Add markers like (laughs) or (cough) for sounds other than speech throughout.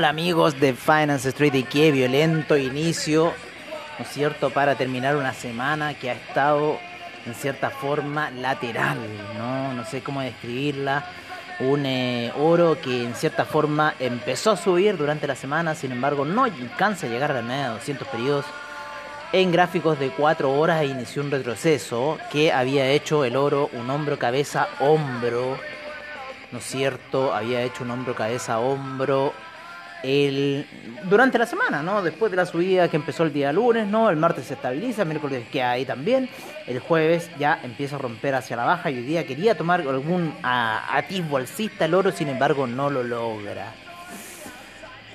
Hola amigos de Finance Street y qué violento inicio, ¿no es cierto?, para terminar una semana que ha estado en cierta forma lateral, ¿no? No sé cómo describirla. Un eh, oro que en cierta forma empezó a subir durante la semana, sin embargo no alcanza a llegar a la media de 200 periodos. En gráficos de 4 horas e inició un retroceso que había hecho el oro un hombro, cabeza, hombro. ¿No es cierto? Había hecho un hombro, cabeza, hombro el, durante la semana, ¿no? Después de la subida que empezó el día lunes, ¿no? El martes se estabiliza, el miércoles queda ahí también. El jueves ya empieza a romper hacia la baja y hoy día quería tomar algún atisbo alcista el oro, sin embargo no lo logra.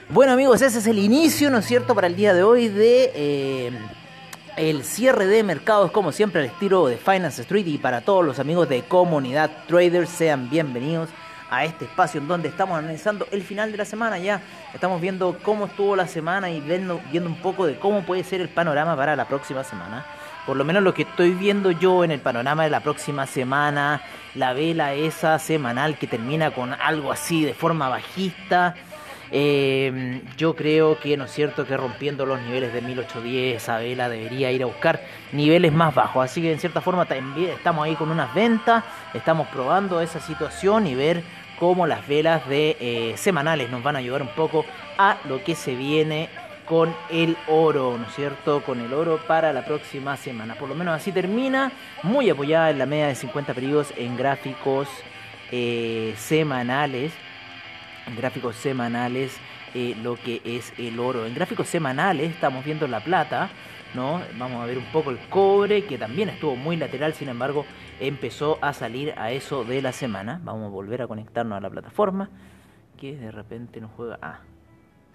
Bueno amigos, ese es el inicio, ¿no es cierto?, para el día de hoy de eh, el cierre de mercados, como siempre, al estilo de Finance Street y para todos los amigos de Comunidad Traders, sean bienvenidos a este espacio en donde estamos analizando el final de la semana ya. Estamos viendo cómo estuvo la semana y viendo, viendo un poco de cómo puede ser el panorama para la próxima semana. Por lo menos lo que estoy viendo yo en el panorama de la próxima semana, la vela esa semanal que termina con algo así de forma bajista. Eh, yo creo que no es cierto que rompiendo los niveles de 1810 esa vela debería ir a buscar niveles más bajos. Así que en cierta forma también estamos ahí con unas ventas, estamos probando esa situación y ver cómo las velas eh, semanales nos van a ayudar un poco a lo que se viene con el oro, ¿no es cierto? Con el oro para la próxima semana. Por lo menos así termina, muy apoyada en la media de 50 periodos en gráficos eh, semanales. En gráficos semanales, eh, lo que es el oro. En gráficos semanales estamos viendo la plata, ¿no? Vamos a ver un poco el cobre, que también estuvo muy lateral, sin embargo, empezó a salir a eso de la semana. Vamos a volver a conectarnos a la plataforma, que de repente nos juega... Ah,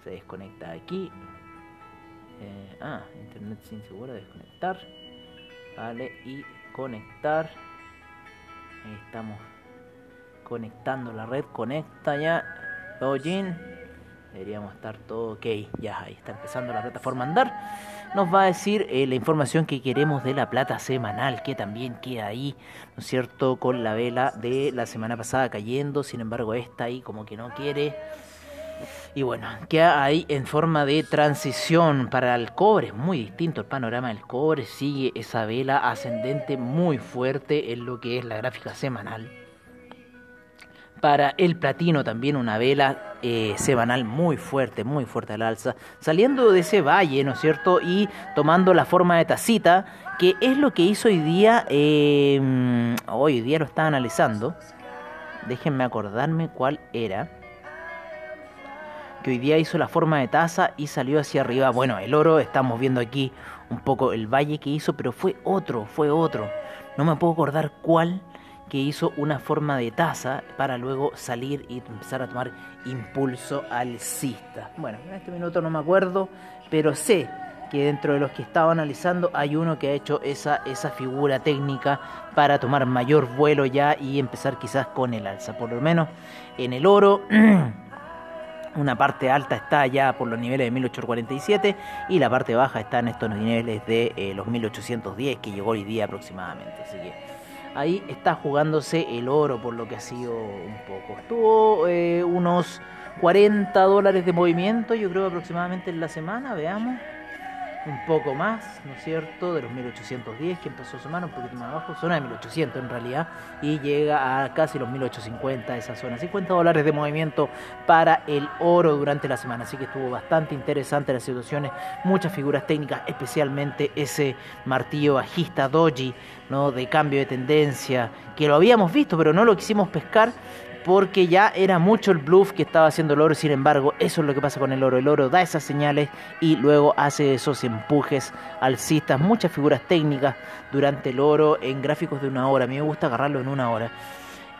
se desconecta aquí. Eh, ah, internet sin seguro, desconectar. Vale, y conectar. Ahí estamos conectando la red, conecta ya. Login. Deberíamos estar todo ok. Ya, ahí está empezando la plataforma a andar nos va a decir eh, la información que queremos de la plata semanal, que también queda ahí, ¿no es cierto?, con la vela de la semana pasada cayendo, sin embargo esta ahí como que no quiere. Y bueno, queda ahí en forma de transición para el cobre, muy distinto el panorama del cobre, sigue esa vela ascendente muy fuerte en lo que es la gráfica semanal. Para el platino también una vela eh, semanal muy fuerte, muy fuerte al alza, saliendo de ese valle, ¿no es cierto? Y tomando la forma de tacita, que es lo que hizo hoy día, em, hoy día lo estaba analizando, déjenme acordarme cuál era, que hoy día hizo la forma de taza y salió hacia arriba, bueno, el oro, estamos viendo aquí un poco el valle que hizo, pero fue otro, fue otro, no me puedo acordar cuál que hizo una forma de taza para luego salir y empezar a tomar impulso alcista. Bueno, en este minuto no me acuerdo, pero sé que dentro de los que estaba analizando hay uno que ha hecho esa, esa figura técnica para tomar mayor vuelo ya y empezar quizás con el alza. Por lo menos en el oro, (clears throat) una parte alta está ya por los niveles de 1847 y la parte baja está en estos niveles de eh, los 1810 que llegó hoy día aproximadamente. Así que ahí está jugándose el oro por lo que ha sido un poco. Estuvo eh, unos 40 dólares de movimiento, yo creo aproximadamente en la semana, veamos un poco más, ¿no es cierto? De los 1810 que empezó a sumar un poquito más abajo, zona de 1800 en realidad, y llega a casi los 1850 esa zona. 50 dólares de movimiento para el oro durante la semana, así que estuvo bastante interesante las situaciones, muchas figuras técnicas, especialmente ese martillo bajista doji, ¿no? De cambio de tendencia, que lo habíamos visto, pero no lo quisimos pescar porque ya era mucho el bluff que estaba haciendo el oro, sin embargo, eso es lo que pasa con el oro, el oro da esas señales y luego hace esos empujes alcistas, muchas figuras técnicas durante el oro en gráficos de una hora, a mí me gusta agarrarlo en una hora.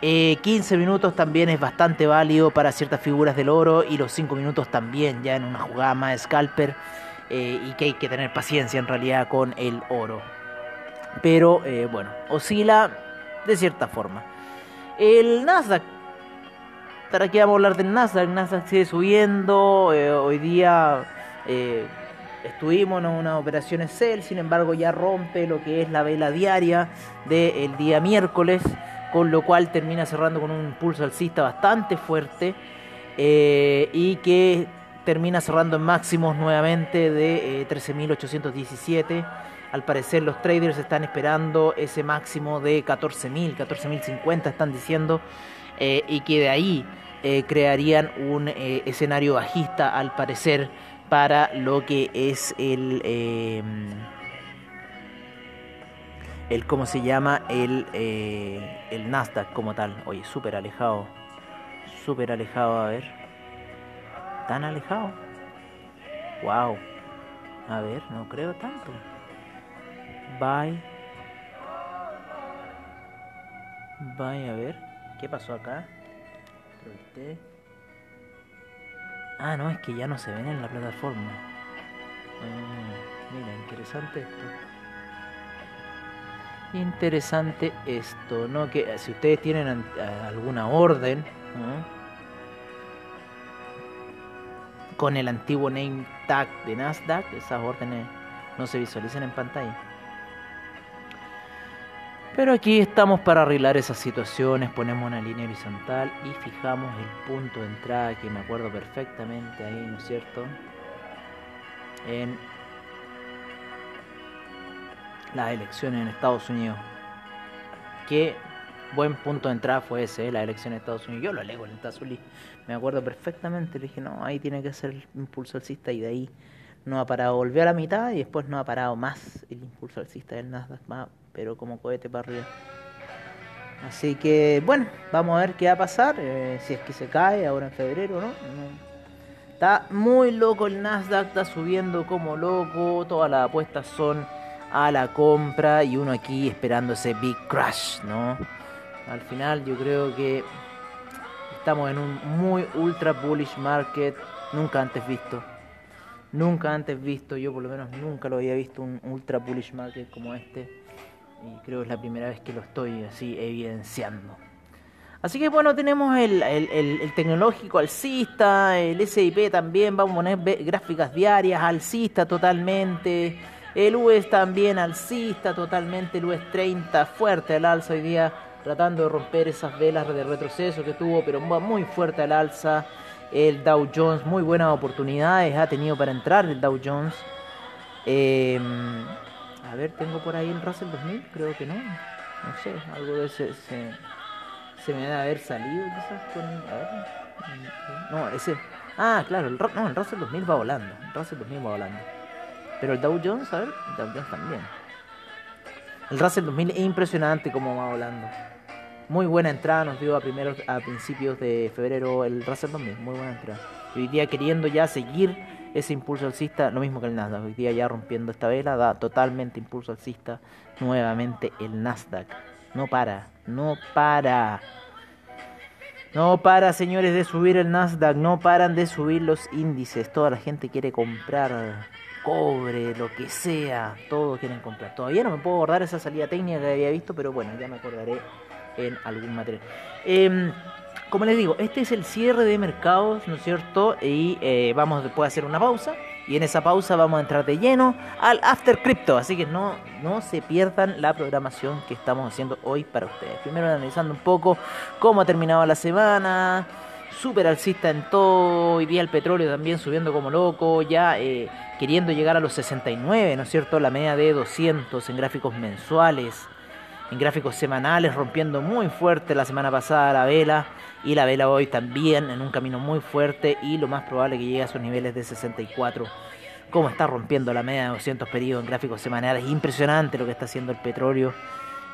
15 eh, minutos también es bastante válido para ciertas figuras del oro y los 5 minutos también ya en una jugada más scalper eh, y que hay que tener paciencia en realidad con el oro. Pero eh, bueno, oscila de cierta forma. El Nasdaq Ahora aquí vamos a hablar del Nasdaq. El Nasdaq sigue subiendo. Eh, hoy día eh, estuvimos en una operación sell, sin embargo ya rompe lo que es la vela diaria del día miércoles, con lo cual termina cerrando con un pulso alcista bastante fuerte. eh, y que termina cerrando en máximos nuevamente de 13.817. Eh, Al parecer los traders están esperando ese máximo de 14.000, 14.050 están diciendo, y que de ahí crearían un escenario bajista al parecer para lo que es el el cómo se llama el, el Nasdaq como tal. Oye, súper alejado súper alejado, a ver. ¿Tan alejado? Wow. A ver, no creo tanto. Bye. Bye, a ver. ¿Qué pasó acá? Ah, no, es que ya no se ven en la plataforma. Ah, mira, interesante esto. Interesante esto, ¿no? Que si ustedes tienen alguna orden, con el antiguo name tag de Nasdaq, esas órdenes no se visualizan en pantalla. Pero aquí estamos para arreglar esas situaciones, ponemos una línea horizontal y fijamos el punto de entrada que me acuerdo perfectamente ahí, ¿no es cierto? En las elecciones en Estados Unidos. Que buen punto de entrada fue ese, la elección de Estados Unidos. Yo lo leo en el Tazuli, me acuerdo perfectamente. Le dije, no, ahí tiene que ser el impulso alcista y de ahí no ha parado. Volvió a la mitad y después no ha parado más el impulso alcista del Nasdaq, pero como cohete para arriba. Así que, bueno, vamos a ver qué va a pasar. Eh, si es que se cae ahora en febrero, ¿no? Está muy loco el Nasdaq, está subiendo como loco. Todas las apuestas son a la compra y uno aquí esperando ese big crash, ¿no? Al final yo creo que estamos en un muy ultra bullish market, nunca antes visto. Nunca antes visto, yo por lo menos nunca lo había visto un ultra bullish market como este. Y creo que es la primera vez que lo estoy así evidenciando. Así que bueno, tenemos el, tecnológico alcista, el SIP también, vamos a poner gráficas diarias, alcista totalmente. El US también alcista totalmente, el US 30 fuerte al alza hoy día tratando de romper esas velas de retroceso que tuvo, pero muy fuerte al alza. El Dow Jones, muy buenas oportunidades ha tenido para entrar el Dow Jones. Em, a ver, tengo por ahí el Russell 2000, creo que no. No sé, algo de ese se, se me debe haber salido quizás con. A ver. No, ese. Ah, claro, el, no, el Russell 2000 va volando. El Russell 2000 va volando. Pero el Dow Jones, a ver, el Dow Jones también. El Russell 2000 es impresionante como va volando. Muy buena entrada nos dio a primeros a principios de febrero el Russell 2000, muy buena entrada. Hoy día queriendo ya seguir ese impulso alcista, lo mismo que el Nasdaq. Hoy día ya rompiendo esta vela, da totalmente impulso alcista nuevamente el Nasdaq. No para, no para. No para, señores, de subir el Nasdaq, no paran de subir los índices. Toda la gente quiere comprar cobre, lo que sea, todos quieren comprar. Todavía no me puedo acordar esa salida técnica que había visto, pero bueno, ya me acordaré en algún material. Em, como les digo, este es el cierre de mercados, ¿no es cierto? Y eh, vamos después a hacer una pausa. Y en esa pausa vamos a entrar de lleno al After Crypto. Así que no, no se pierdan la programación que estamos haciendo hoy para ustedes. Primero analizando un poco cómo ha terminado la semana. Súper alcista en todo. Hoy día el petróleo también subiendo como loco. Ya eh, queriendo llegar a los 69, ¿no es cierto? La media de 200 en gráficos mensuales en gráficos semanales, rompiendo muy fuerte la semana pasada la vela. Y la vela hoy también en un camino muy fuerte y lo más probable que llegue a esos niveles de 64. Como está rompiendo la media de 200 periodos en gráficos semanales, impresionante lo que está haciendo el petróleo.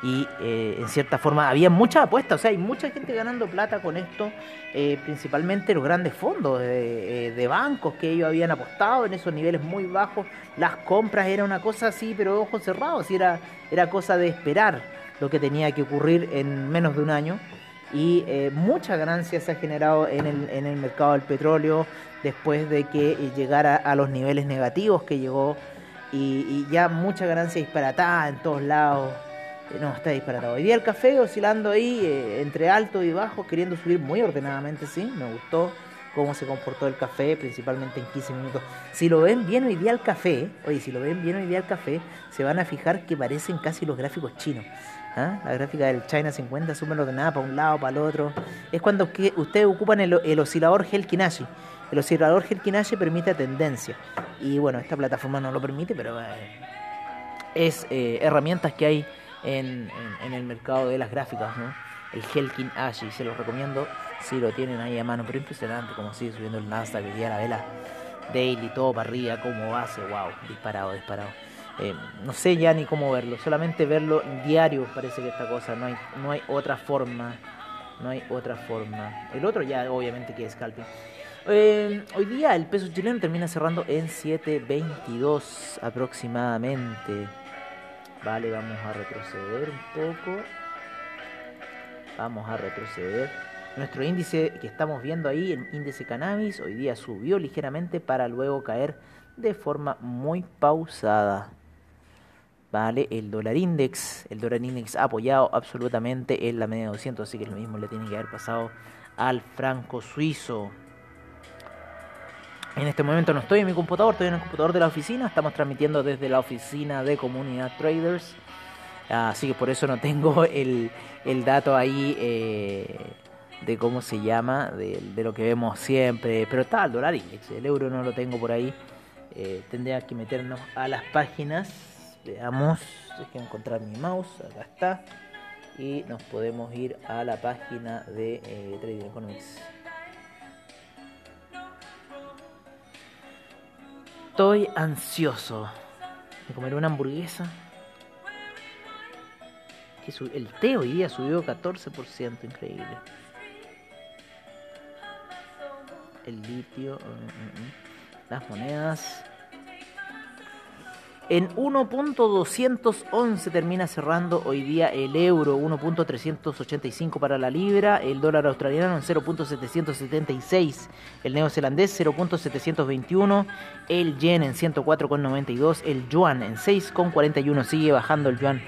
Y eh, en cierta forma había muchas apuestas, o sea, hay mucha gente ganando plata con esto, eh, principalmente los grandes fondos de, eh, de, bancos que ellos habían apostado en esos niveles muy bajos, las compras era una cosa así, pero ojos cerrados, era, era cosa de esperar lo que tenía que ocurrir en menos de un año y eh, mucha ganancia se ha generado en el, en el mercado del petróleo después de que eh, llegara a los niveles negativos que llegó y, ya mucha ganancia disparatada en todos lados. Eh, no, está disparatado. Hoy día el café oscilando ahí entre alto y bajo, queriendo subir muy ordenadamente, sí, me gustó cómo se comportó el café, principalmente en 15 minutos. Si lo ven bien hoy día el café, oye, si lo ven bien hoy día el café, se van a fijar que parecen casi los gráficos chinos. ¿Ah? La gráfica del China 50 súper ordenada para un lado, para el otro. es cuando que ustedes ocupan el, el oscilador Helkinashi. El oscilador Helkinashi permite tendencia. Y bueno, esta plataforma no lo permite, pero eh, es eh, herramientas que hay en, el mercado de las gráficas, ¿no? El Helkin Ashi, se los recomiendo si lo tienen ahí a mano, pero impresionante como sigue subiendo el Nasdaq, el día la vela daily, todo para arriba, como base, wow, disparado, disparado. Eh, no sé ya ni cómo verlo, solamente verlo diario parece que esta cosa, no hay, no hay otra forma, no hay otra forma. El otro ya obviamente que es scalping. Eh, hoy día el peso chileno termina cerrando en 7.22 aproximadamente. Vale, vamos a retroceder un poco. Vamos a retroceder. Nuestro índice que estamos viendo ahí, el índice cannabis, hoy día subió ligeramente para luego caer de forma muy pausada. Vale, el dólar index, el dólar index apoyado absolutamente en la media de 200, así que lo mismo le tiene que haber pasado al franco suizo. En este momento no estoy en mi computador, estoy en el computador de la oficina. Estamos transmitiendo desde la oficina de Comunidad Traders. Así que por eso no tengo (laughs) el, el dato ahí eh, de cómo se llama, de, lo que vemos siempre. Pero está el dólar index, el euro no lo tengo por ahí. Eh, tendría que meternos a las páginas. Veamos, que encontrar mi mouse, acá está. Y nos podemos ir a la página de eh, Trading Economics. Estoy ansioso de comer una hamburguesa. El té hoy día subió 14%, increíble. El litio, mm, mm, mm. las monedas. En 1.211 termina cerrando hoy día el euro, 1.385 para la libra, el dólar australiano en 0.776, el neozelandés 0.721, el yen en 104.92, el yuan en 6.41, sigue bajando el yuan.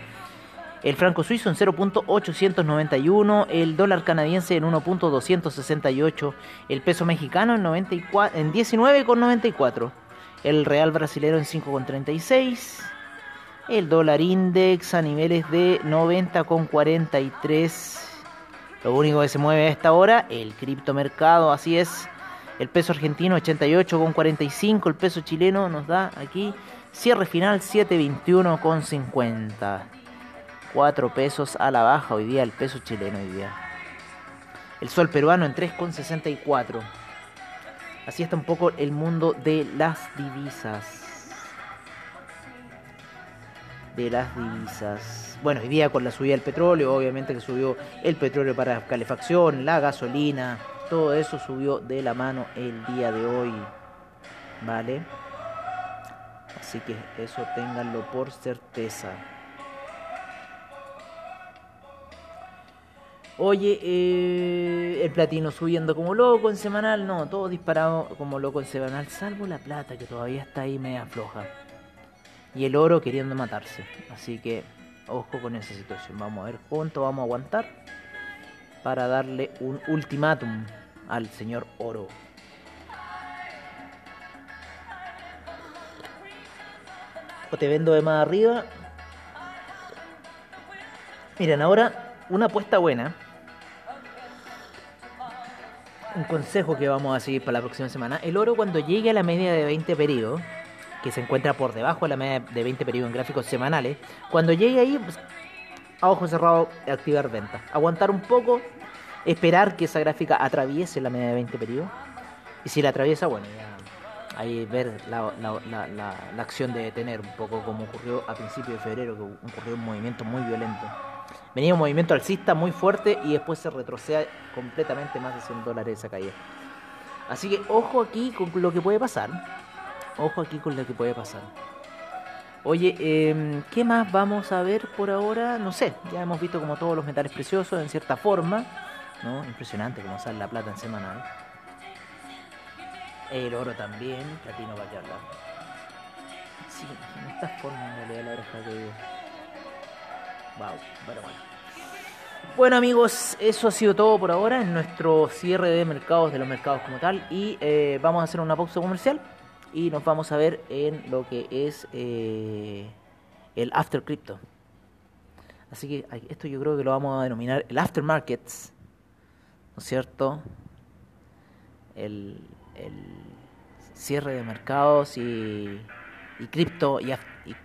El franco suizo en 0.891, el dólar canadiense en 1.268, el peso mexicano en, 94, en 19.94 el real brasilero en 5,36, el dólar index a niveles de 90,43. Lo único que se mueve a esta hora, el criptomercado, así es. El peso argentino 88,45, el peso chileno nos da aquí cierre final 721,50. 4 pesos a la baja hoy día el peso chileno hoy día. El sol peruano en 3,64. Así está un poco el mundo de las divisas. De las divisas. Bueno, hoy día con la subida del petróleo, obviamente que subió el petróleo para calefacción, la gasolina, todo eso subió de la mano el día de hoy. ¿Vale? Así que eso ténganlo por certeza. Oye, eh, el platino subiendo como loco en semanal, no, todo disparado como loco en semanal, salvo la plata que todavía está ahí media floja. Y el oro queriendo matarse. Así que ojo con esa situación. Vamos a ver cuánto vamos a aguantar para darle un ultimátum al señor oro. O te vendo de más arriba. Miren, ahora una apuesta buena un consejo que vamos a seguir para la próxima semana. El oro cuando llegue a la media de 20 periodos, que se encuentra por debajo de la media de 20 periodos en gráficos semanales, cuando llegue ahí, pues, a ojo cerrado, activar venta. Aguantar un poco, esperar que esa gráfica atraviese la media de 20 periodos. Y si la atraviesa, bueno, ya ahí ver la, la, la acción de detener un poco como ocurrió a principios de febrero, que ocurrió un movimiento muy violento venía un movimiento alcista muy fuerte y después se retrocede completamente más de 100 dólares esa caída. Así que ojo aquí con lo que puede pasar. Ojo aquí con lo que puede pasar. Oye, em, ¿qué más vamos a ver por ahora? No sé, ya hemos visto como todos los metales preciosos en cierta forma. ¿no? Impresionante como sale la plata en semanal. El oro también, platino va a Sí, en esta forma en realidad la oreja que Bueno, amigos, eso ha sido todo por ahora en nuestro cierre de mercados, de los mercados como tal. Y eh, vamos a hacer una pausa comercial y nos vamos a ver en lo que es eh, el After Crypto. Así que esto yo creo que lo vamos a denominar el After Markets ¿no es cierto? El, el cierre de mercados y, y cripto y, y,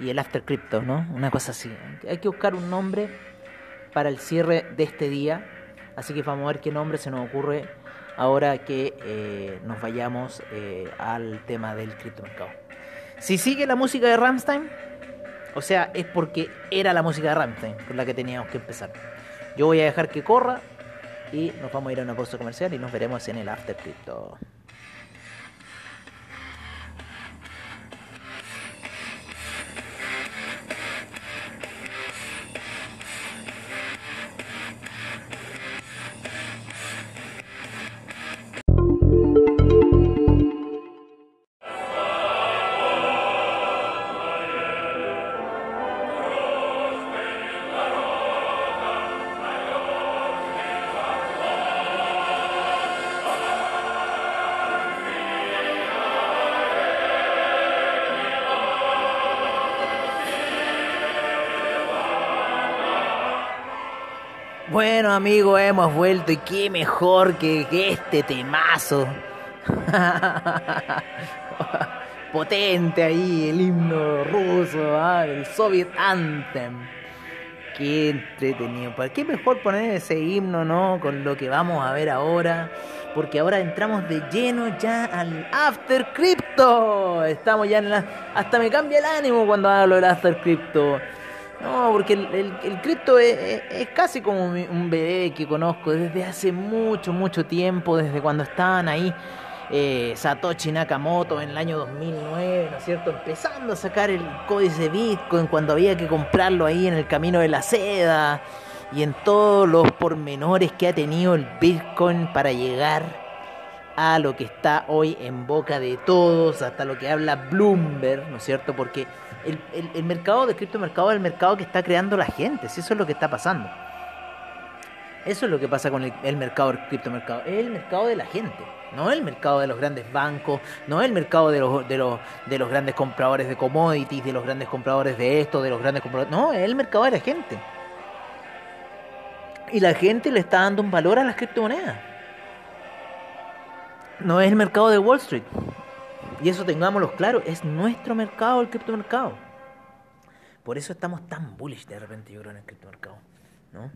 y el after crypto, ¿no? Una cosa así. Hay que buscar un nombre para el cierre de este día. Así que vamos a ver qué nombre se nos ocurre ahora que eh, nos vayamos eh, al tema del criptomercado. Si sigue la música de Ramstein, o sea, es porque era la música de Ramstein con la que teníamos que empezar. Yo voy a dejar que corra y nos vamos a ir a una pausa comercial y nos veremos en el After Crypto. Bueno amigos, hemos vuelto y qué mejor que, este temazo. (laughs) Potente ahí, el himno ruso, ¿ah? el Soviet Anthem. Qué entretenido. ¿Para qué mejor poner ese himno, no? Con lo que vamos a ver ahora. Porque ahora entramos de lleno ya al After Crypto. Estamos ya en la... Hasta me cambia el ánimo cuando hablo del After Crypto. No, porque el, cripto es, casi como un bebé que conozco desde hace mucho, mucho tiempo, desde cuando estaban ahí eh, Satoshi Nakamoto en el año 2009, ¿no es cierto? Empezando a sacar el códice Bitcoin cuando había que comprarlo ahí en el camino de la seda y en todos los pormenores que ha tenido el Bitcoin para llegar a lo que está hoy en boca de todos, hasta lo que habla Bloomberg, ¿no es cierto? Porque el, mercado de criptomercado es el mercado que está creando la gente, si eso es lo que está pasando. Eso es lo que pasa con el, mercado del criptomercado, es el mercado de la gente, no el mercado de los grandes bancos, no el mercado de los, de los, de los grandes compradores de commodities, de los grandes compradores de esto, de los grandes compradores, no, es el mercado de la gente. Y la gente le está dando un valor a las criptomonedas. No es el mercado de Wall Street, y eso tengámoslo claro, es nuestro mercado el criptomercado. Por eso estamos tan bullish de repente, yo creo, en el criptomercado. ¿no?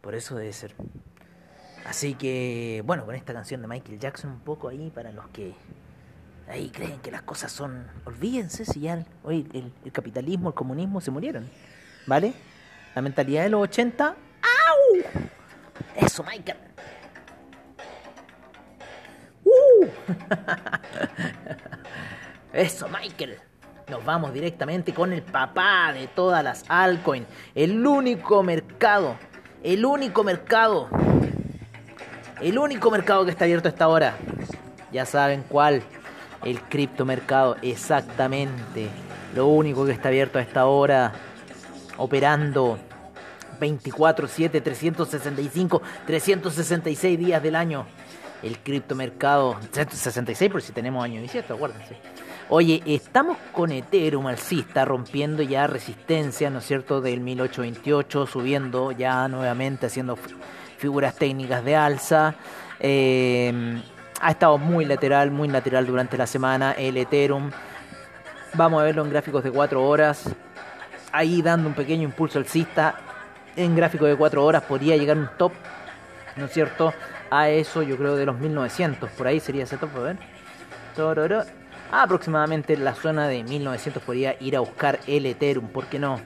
Por eso debe ser. Así que, bueno, con esta canción de Michael Jackson, un poco ahí para los que ahí creen que las cosas son. Olvídense si ya hoy el, el capitalismo, el comunismo se murieron. ¿Vale? La mentalidad de los 80. ¡Au! Eso, Michael. (laughs) Eso, Michael. Nos vamos directamente con el papá de todas las altcoins. El único mercado. El único mercado. El único mercado que está abierto a esta hora. Ya saben cuál. El criptomercado. Exactamente. Lo único que está abierto a esta hora. Operando 24, 7, 365, 366 días del año. El criptomercado. 366 por si tenemos año 17, acuérdense. Oye, estamos con Ethereum alcista rompiendo ya resistencia, ¿no es cierto?, del 1828, subiendo ya nuevamente, haciendo figuras técnicas de alza. Eh, ha estado muy lateral, muy lateral durante la semana el Ethereum. Vamos a verlo en gráficos de 4 horas. Ahí dando un pequeño impulso alcista. En gráfico de 4 horas podría llegar un top, ¿no es cierto? A eso yo creo de los 1900. Por ahí sería ese top, a ver aproximadamente la zona de 1900 podría ir a buscar el Ethereum, ¿por qué no?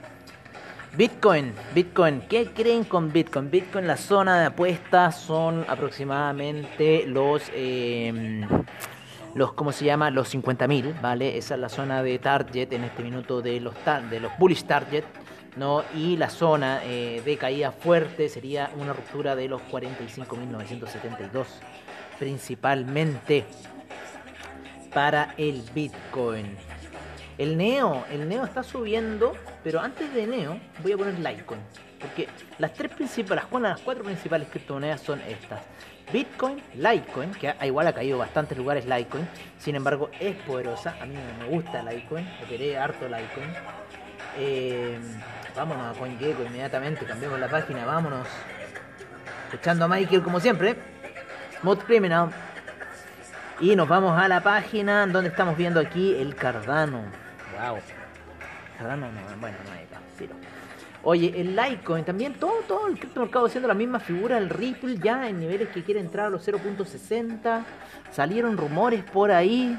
Bitcoin, Bitcoin, ¿qué creen con Bitcoin? Bitcoin, la zona de apuestas son aproximadamente los, eh, los ¿cómo se llama? Los 50.000, ¿vale? Esa es la zona de target en este minuto de los, de los bullish target, ¿no? Y la zona eh, de caída fuerte sería una ruptura de los 45.972, principalmente para el Bitcoin. El Neo, el Neo está subiendo, pero antes de Neo voy a poner Litecoin. Porque las tres principales, las cuatro principales criptomonedas son estas. Bitcoin, Litecoin, que igual ha caído bastantes lugares Litecoin, sin embargo es poderosa, a mí me gusta Litecoin, operé harto Litecoin. Eh, vámonos a CoinGecko inmediatamente, cambiamos la página, vámonos. escuchando a Michael como siempre. Smooth Criminal. Y nos vamos a la página donde estamos viendo aquí el Cardano. Wow. Cardano no, bueno, no hay Oye, el Litecoin también, todo, todo el criptomercado haciendo la misma figura, el Ripple ya en niveles que quiere entrar a los 0.60. Salieron rumores por ahí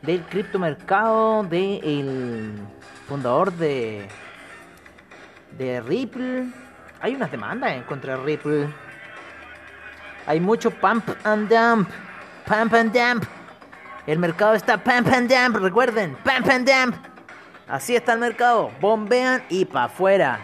del criptomercado del fundador de, de Ripple. Hay unas demandas en contra de Ripple. Hay mucho pump and dump. Pump and dump. El mercado está pump and dump. Recuerden, pump and dump. Así está el mercado. Bombean y para afuera.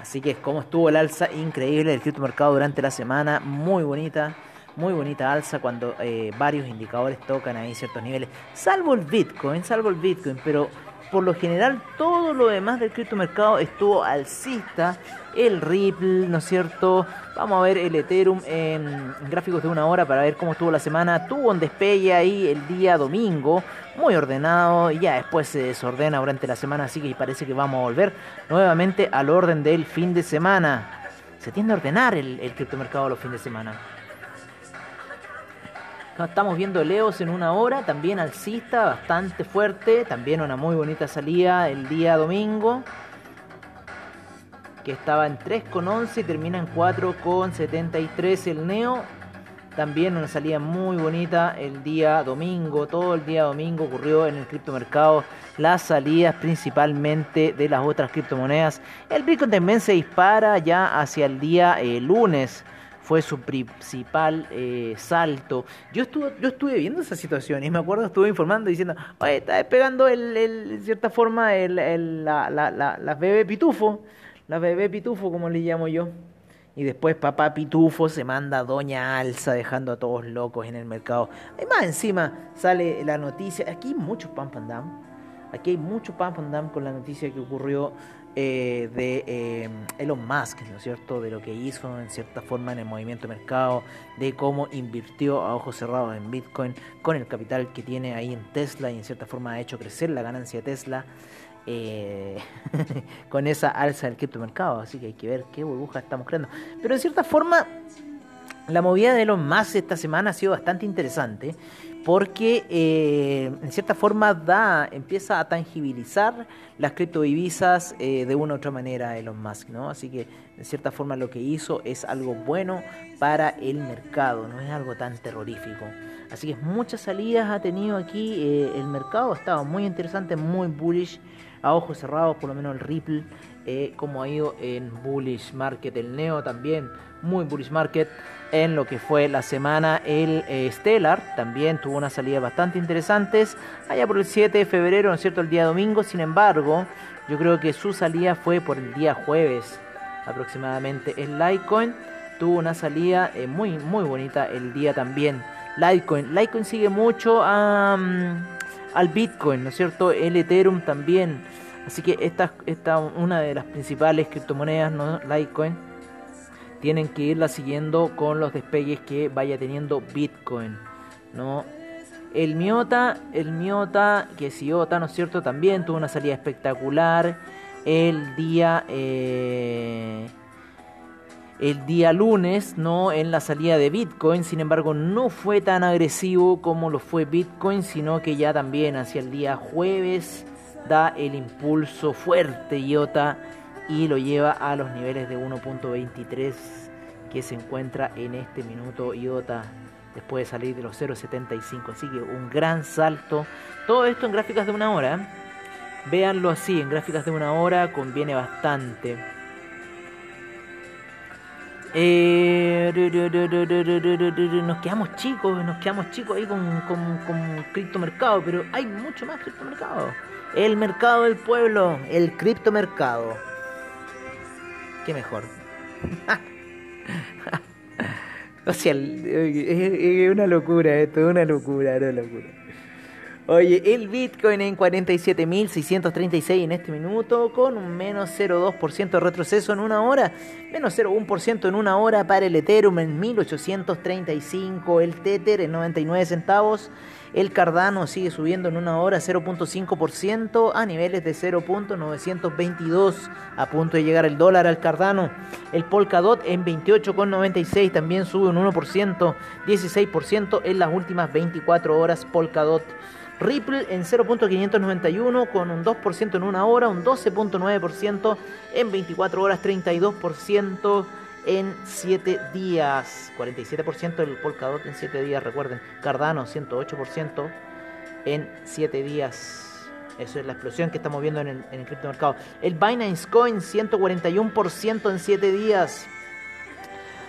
Así que como estuvo el alza increíble del criptomercado durante la semana. Muy bonita. Muy bonita alza cuando eh, varios indicadores tocan ahí ciertos niveles. Salvo el Bitcoin, salvo el Bitcoin. Pero por lo general todo lo demás del criptomercado estuvo alcista. El Ripple, ¿no es cierto? Vamos a ver el Ethereum en, gráficos de una hora para ver cómo estuvo la semana. Tuvo un despegue ahí el día domingo, muy ordenado. Y ya después se desordena durante la semana, así que parece que vamos a volver nuevamente al orden del fin de semana. Se tiende a ordenar el, el criptomercado los fines de semana. Estamos viendo Leos en una hora, también alcista, bastante fuerte, también una muy bonita salida el día domingo, que estaba en 3,11 y termina en 4,73 el Neo. También una salida muy bonita el día domingo, todo el día domingo ocurrió en el criptomercado las salidas principalmente de las otras criptomonedas. El Bitcoin también se dispara ya hacia el día eh, lunes fue su principal eh, salto. Yo estuve, yo estuve viendo esa situación y me acuerdo, estuve informando diciendo, oye, está despegando el, el, cierta forma el, el, la, la, la, las bebé pitufo, las bebé pitufo como le llamo yo. Y después papá pitufo se manda a doña alza dejando a todos locos en el mercado. Además encima sale la noticia, aquí hay mucho pump and Aquí hay mucho pump and con la noticia que ocurrió eh, de eh, Elon Musk, ¿no es cierto? De lo que hizo en cierta forma en el movimiento de mercado, de cómo invirtió a ojos cerrados en Bitcoin con el capital que tiene ahí en Tesla y en cierta forma ha hecho crecer la ganancia de Tesla. Eh, (laughs) con esa alza del criptomercado, así que hay que ver qué burbuja estamos creando. Pero en cierta forma, la movida de Elon Musk esta semana ha sido bastante interesante porque eh, en cierta forma da, empieza a tangibilizar las criptodivisas eh, de una u otra manera Elon Musk, ¿no? Así que en cierta forma lo que hizo es algo bueno para el mercado, no es algo tan terrorífico. Así que muchas salidas ha tenido aquí eh, el mercado, ha estado muy interesante, muy bullish, a ojos cerrados, por lo menos el Ripple, como ha ido en bullish market, el Neo también, muy bullish market en lo que fue la semana. El eh, Stellar también tuvo una salida bastante interesantes allá por el 7 de febrero, ¿no es cierto? El día domingo. Sin embargo, yo creo que su salida fue por el día jueves aproximadamente. El Litecoin tuvo una salida eh, muy, muy bonita el día también. Litecoin, Litecoin sigue mucho al Bitcoin, ¿no es cierto? El Ethereum también. Así que esta es una de las principales criptomonedas, ¿no? Litecoin tienen que irla siguiendo con los despegues que vaya teniendo Bitcoin, ¿no? El Miota, el Miota, que es IOTA, ¿no es cierto? También tuvo una salida espectacular el día, eh, el día lunes, ¿no? En la salida de Bitcoin, sin embargo, no fue tan agresivo como lo fue Bitcoin, sino que ya también hacia el día jueves da el impulso fuerte IOTA y lo lleva a los niveles de 1.23 que se encuentra en este minuto IOTA después de salir de los 0.75 así que un gran salto. Todo esto en gráficas de una hora. Véanlo así en gráficas de una hora conviene bastante eh, nos quedamos chicos, nos quedamos chicos ahí con, con, con criptomercado, pero hay mucho más criptomercado. El mercado del pueblo, el criptomercado qué mejor. (laughs) o sea, es una locura esto, es una locura, una locura. Oye, el Bitcoin en 47.636 en este minuto, con un menos 0,2% de retroceso en una hora, menos 0,1% en una hora para el Ethereum en 1835, el Tether en 99 centavos, El Cardano sigue subiendo en una hora 0.5% a niveles de 0.922, a punto de llegar el dólar al Cardano. El Polkadot en 28.96 también sube un 1%, 16% en las últimas 24 horas Polkadot. Ripple en 0.591 con un 2% en una hora, un 12.9% en 24 horas, 32% en 7 días, 47% el Polkadot en 7 días, recuerden, Cardano 108% en 7 días. Eso es la explosión que estamos viendo en el, en el criptomercado. El Binance Coin 141% en 7 días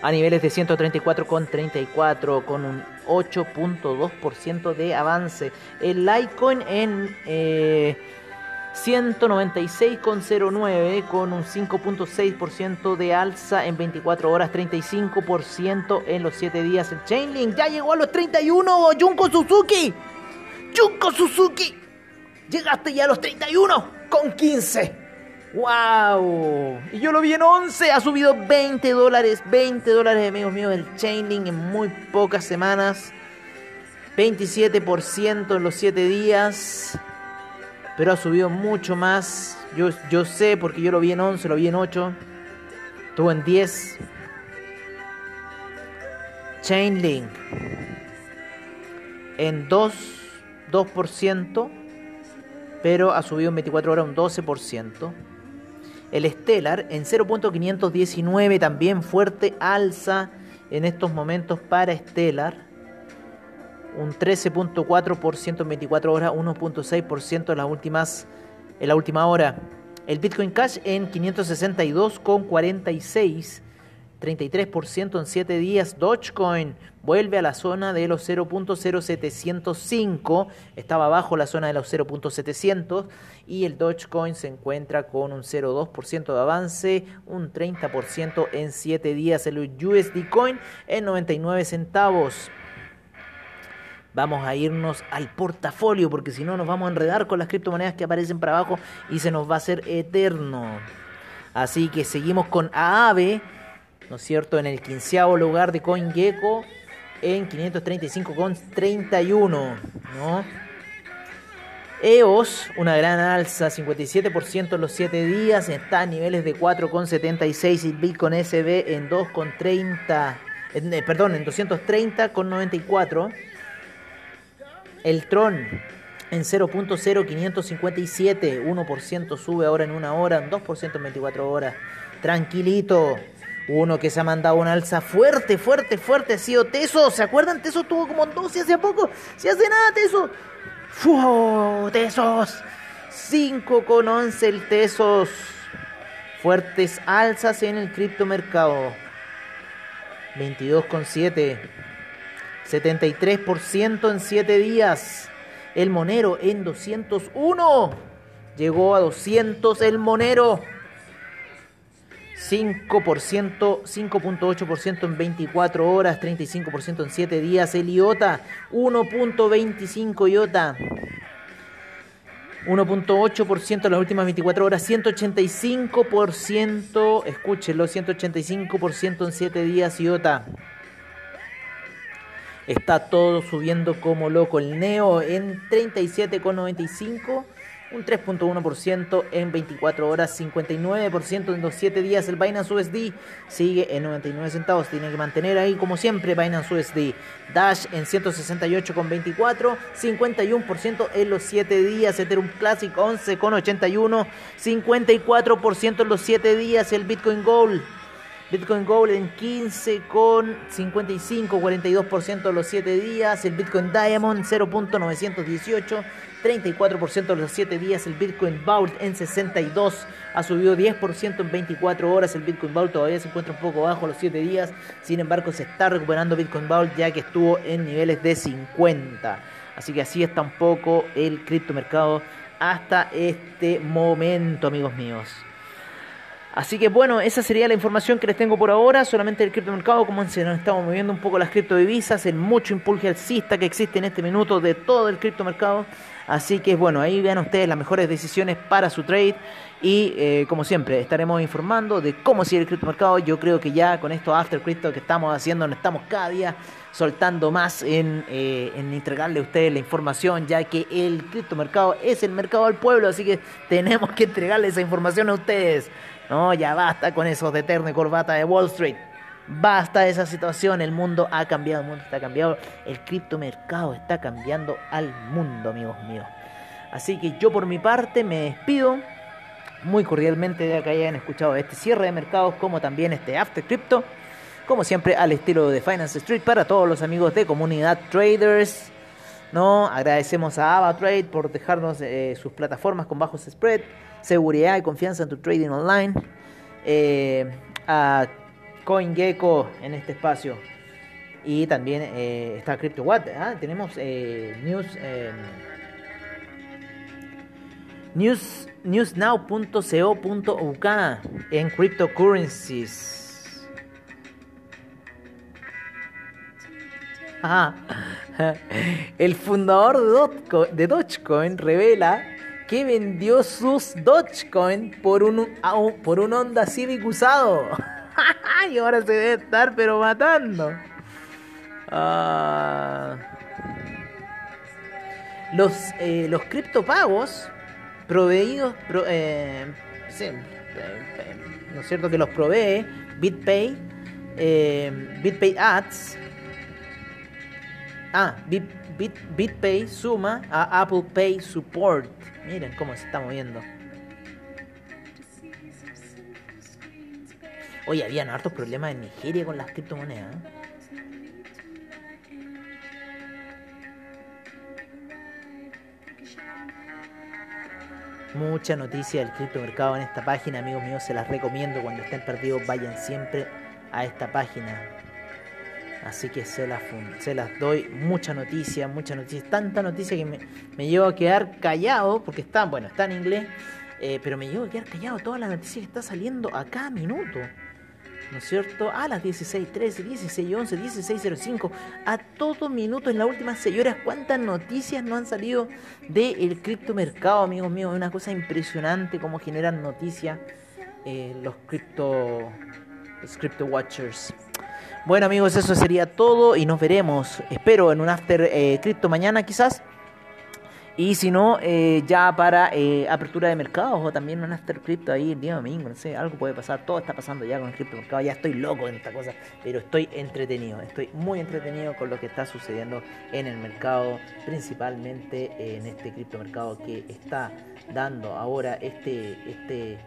a niveles de 134,34 con un 8.2% de avance. El Litecoin en eh, 196,09 con un 5.6% de alza en 24 horas, 35% en los 7 días. El Chainlink ya llegó a los 31, Junko Suzuki. Junko Suzuki. Llegaste ya a los 31 con 15. ¡Wow! Y yo lo vi en 11, ha subido 20 dólares, 20 dólares amigos míos el Chainlink en muy pocas semanas. 27% en los 7 días. Pero ha subido mucho más. Yo, yo sé porque yo lo vi en 11, lo vi en 8. Estuvo en 10. Chainlink en 2, 2%. Pero ha subido en 24 horas un 12%. El Stellar en 0.519 también fuerte alza en estos momentos para Stellar. Un 13.4% en 24 horas, 1.6% en las últimas en la última hora. El Bitcoin Cash en 562,46 33% en 7 días. Dogecoin vuelve a la zona de los 0.0705. Estaba bajo la zona de los 0.700. Y el Dogecoin se encuentra con un 0.2% de avance. Un 30% en 7 días. El USD Coin en 99 centavos. Vamos a irnos al portafolio porque si no nos vamos a enredar con las criptomonedas que aparecen para abajo y se nos va a hacer eterno. Así que seguimos con AAVE ¿no es cierto? En el quinceavo lugar de CoinGecko en 535,31, ¿no? EOS, una gran alza, 57% en los 7 días, está a niveles de 4,76 y Bitcoin SB en 2,30, eh, perdón, en 230,94. El Tron en 0.0557, 1% sube ahora en una hora, 2% en 24 horas. Tranquilito, uno que se ha mandado una alza fuerte, fuerte, fuerte ha sido Teso. ¿Se acuerdan? Teso tuvo como 12 hace poco. Si hace nada, Teso. ¡Fu! Tesos. 5 con 11 el Tesos. Fuertes alzas en el criptomercado. 22 con 7. 73% en 7 días. El Monero en 201. Llegó a 200 el Monero. 5%, 5.8% en 24 horas, 35% en 7 días. El IOTA, 1.25 IOTA. 1.8% en las últimas 24 horas, 185%, escúchenlo, 185% en 7 días IOTA. Está todo subiendo como loco. El NEO en 37,95 un 3.1% en 24 horas, 59% en los 7 días. El Binance USD sigue en 99 centavos, tiene que mantener ahí como siempre Binance USD. Dash en 168,24, 51% en los 7 días. Ethereum Classic 11,81, 54% en los 7 días. El Bitcoin Gold. Bitcoin Gold en 15,55, 42% en los 7 días. El Bitcoin Diamond 0.918. 34% en los 7 días. El Bitcoin Vault en 62 ha subido 10% en 24 horas. El Bitcoin Vault todavía se encuentra un poco bajo los 7 días. Sin embargo, se está recuperando Bitcoin Vault ya que estuvo en niveles de 50. Así que así está un poco el criptomercado hasta este momento, amigos míos. Así que bueno, esa sería la información que les tengo por ahora, solamente del criptomercado, como se nos estamos moviendo un poco las criptodivisas, el mucho impulso alcista que existe en este minuto de todo el criptomercado. Así que bueno, ahí vean ustedes las mejores decisiones para su trade y eh, como siempre estaremos informando de cómo sigue el criptomercado. Yo creo que ya con esto After Crypto que estamos haciendo, estamos cada día soltando más en, eh, en entregarle a ustedes la información, ya que el criptomercado es el mercado del pueblo, así que tenemos que entregarle esa información a ustedes. No, ya basta con esos de eterno y corbata de Wall Street. Basta de esa situación, el mundo ha cambiado, el mundo está cambiado, el criptomercado está cambiando al mundo, amigos míos. Así que yo por mi parte me despido muy cordialmente de que hayan escuchado este cierre de mercados como también este After Crypto. Como siempre al estilo de Finance Street para todos los amigos de comunidad traders. ¿No? Agradecemos a AvaTrade por dejarnos eh, sus plataformas con bajos spread, seguridad y confianza en tu trading online. Eh, a CoinGecko en este espacio. Y también eh, está CryptoWatt. ¿ah? Tenemos news, news newsnow.co.uk en cryptocurrencies. (laughs) El fundador de Dogecoin revela que vendió sus Dogecoin por un, por un Honda Civic usado. (laughs) y ahora se debe estar pero matando. Ah. los, eh, los criptopagos proveídos, eh, eh, ¿no es cierto? Que los provee BitPay, BitPay Ads, Ah, BitPay suma a Apple Pay Support. Miren cómo se está moviendo. Oye, habían hartos problemas en Nigeria con las criptomonedas. ¿eh? Mucha noticia del criptomercado en esta página, amigos míos, se las recomiendo. Cuando estén perdidos, vayan siempre a esta página. Así que se las, doy mucha noticia, mucha noticia, tanta noticia que me, me llevo a quedar callado, porque está, bueno, está en inglés, eh, pero me llevo a quedar callado toda la noticia que está saliendo a cada minuto. ¿No es cierto? A las 16.13, 16.11, 16.05, a todo minuto en las últimas 6 horas, ¿cuántas noticias no han salido del criptomercado, amigos míos? Es una cosa impresionante cómo generan noticias eh, los cripto, los crypto watchers. Bueno amigos, eso sería todo y nos veremos, espero, en un After eh, Crypto mañana quizás. Y si no, eh, ya para eh, apertura de mercados o también un After Crypto ahí el día domingo, no sé, algo puede pasar. Todo está pasando ya con el cripto mercado. Ya estoy loco en esta cosa, pero estoy entretenido. Estoy muy entretenido con lo que está sucediendo en el mercado, principalmente en este cripto mercado que está dando ahora este, este,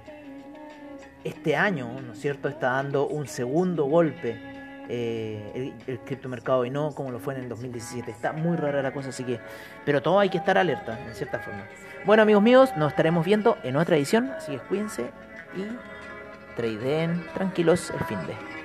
este año, ¿no es cierto? Está dando un segundo golpe eh, el, criptomercado y no como lo fue en el 2017. Está muy rara la cosa, así que. Pero todo hay que estar alerta, en cierta forma. Bueno, amigos míos, nos estaremos viendo en otra edición, así que cuídense y tradeen tranquilos el fin de.